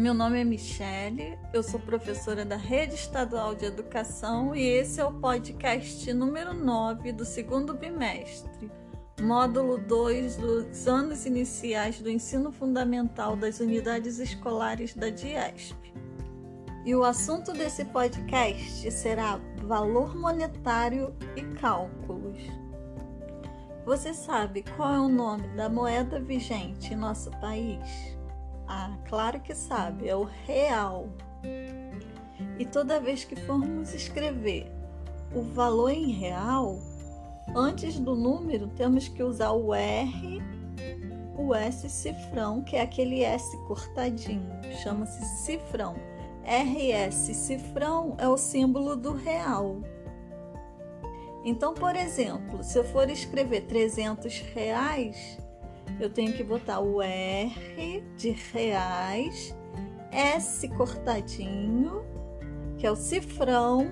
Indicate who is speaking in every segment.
Speaker 1: Meu nome é Michele, eu sou professora da Rede Estadual de Educação e esse é o podcast número 9 do segundo bimestre, módulo 2 dos anos iniciais do ensino fundamental das unidades escolares da DIESP. E o assunto desse podcast será valor monetário e cálculos. Você sabe qual é o nome da moeda vigente em nosso país? Ah, claro que sabe, é o real. E toda vez que formos escrever o valor em real, antes do número temos que usar o R, o S cifrão, que é aquele S cortadinho, chama-se cifrão. RS cifrão é o símbolo do real. Então, por exemplo, se eu for escrever 300 reais, eu tenho que botar o R de reais, S cortadinho, que é o cifrão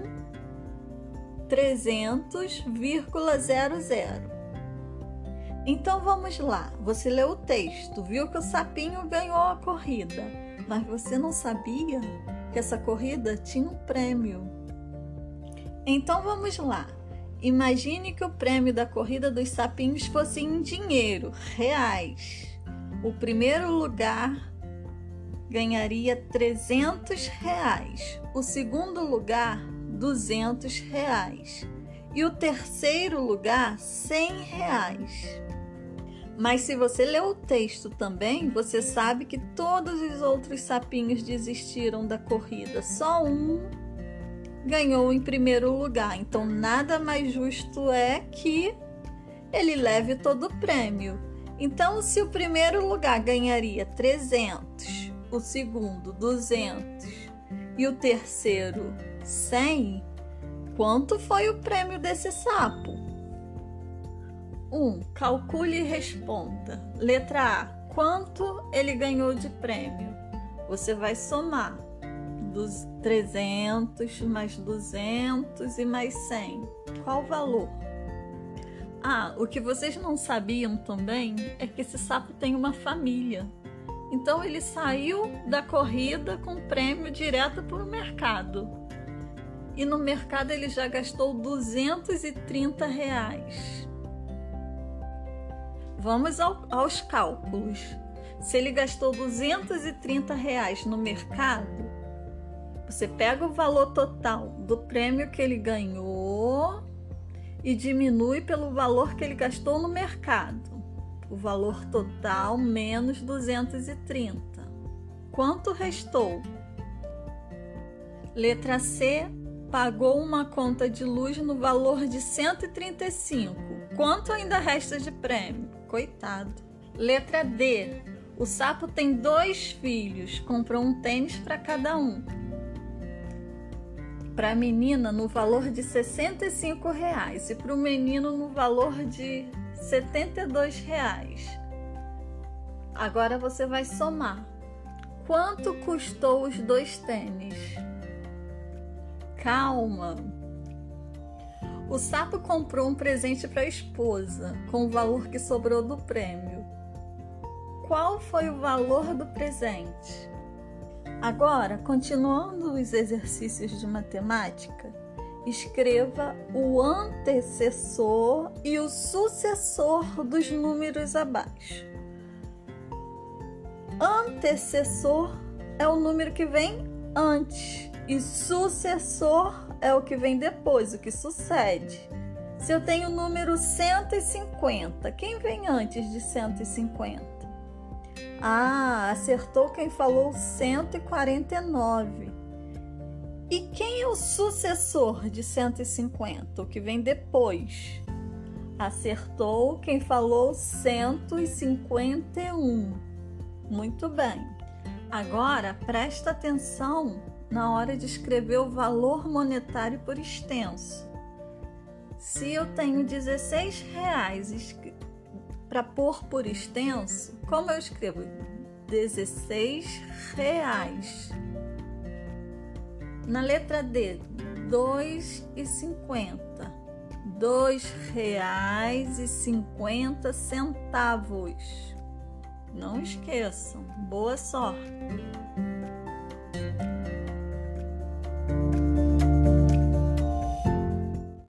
Speaker 1: 300,00. Então vamos lá. Você leu o texto, viu que o sapinho ganhou a corrida, mas você não sabia que essa corrida tinha um prêmio. Então vamos lá. Imagine que o prêmio da corrida dos sapinhos fosse em dinheiro, reais. O primeiro lugar ganharia 300 reais, o segundo lugar 200 reais e o terceiro lugar 100 reais. Mas se você leu o texto também, você sabe que todos os outros sapinhos desistiram da corrida, só um ganhou em primeiro lugar. Então, nada mais justo é que ele leve todo o prêmio. Então, se o primeiro lugar ganharia 300, o segundo 200 e o terceiro 100, quanto foi o prêmio desse sapo? 1. Um, calcule e responda. Letra A. Quanto ele ganhou de prêmio? Você vai somar dos 300 mais 200 e mais 100. Qual o valor? Ah, o que vocês não sabiam também é que esse sapo tem uma família. Então ele saiu da corrida com prêmio direto para o mercado. E no mercado ele já gastou 230 reais. Vamos ao, aos cálculos. Se ele gastou 230 reais no mercado, você pega o valor total do prêmio que ele ganhou e diminui pelo valor que ele gastou no mercado. O valor total menos 230. Quanto restou? Letra C. Pagou uma conta de luz no valor de 135. Quanto ainda resta de prêmio? Coitado. Letra D. O sapo tem dois filhos, comprou um tênis para cada um para a menina no valor de 65 reais e para o menino no valor de 72 reais. Agora você vai somar. Quanto custou os dois tênis? Calma. O sapo comprou um presente para a esposa com o valor que sobrou do prêmio. Qual foi o valor do presente? Agora, continuando os exercícios de matemática, escreva o antecessor e o sucessor dos números abaixo. Antecessor é o número que vem antes e sucessor é o que vem depois, o que sucede. Se eu tenho o número 150, quem vem antes de 150? Ah, acertou quem falou 149. E quem é o sucessor de 150, o que vem depois? Acertou quem falou 151. Muito bem. Agora presta atenção na hora de escrever o valor monetário por extenso. Se eu tenho 16 reais para pôr por extenso, como eu escrevo? 16 reais. Na letra D, 2,50. Dois reais e cinquenta centavos. Não esqueçam. Boa sorte.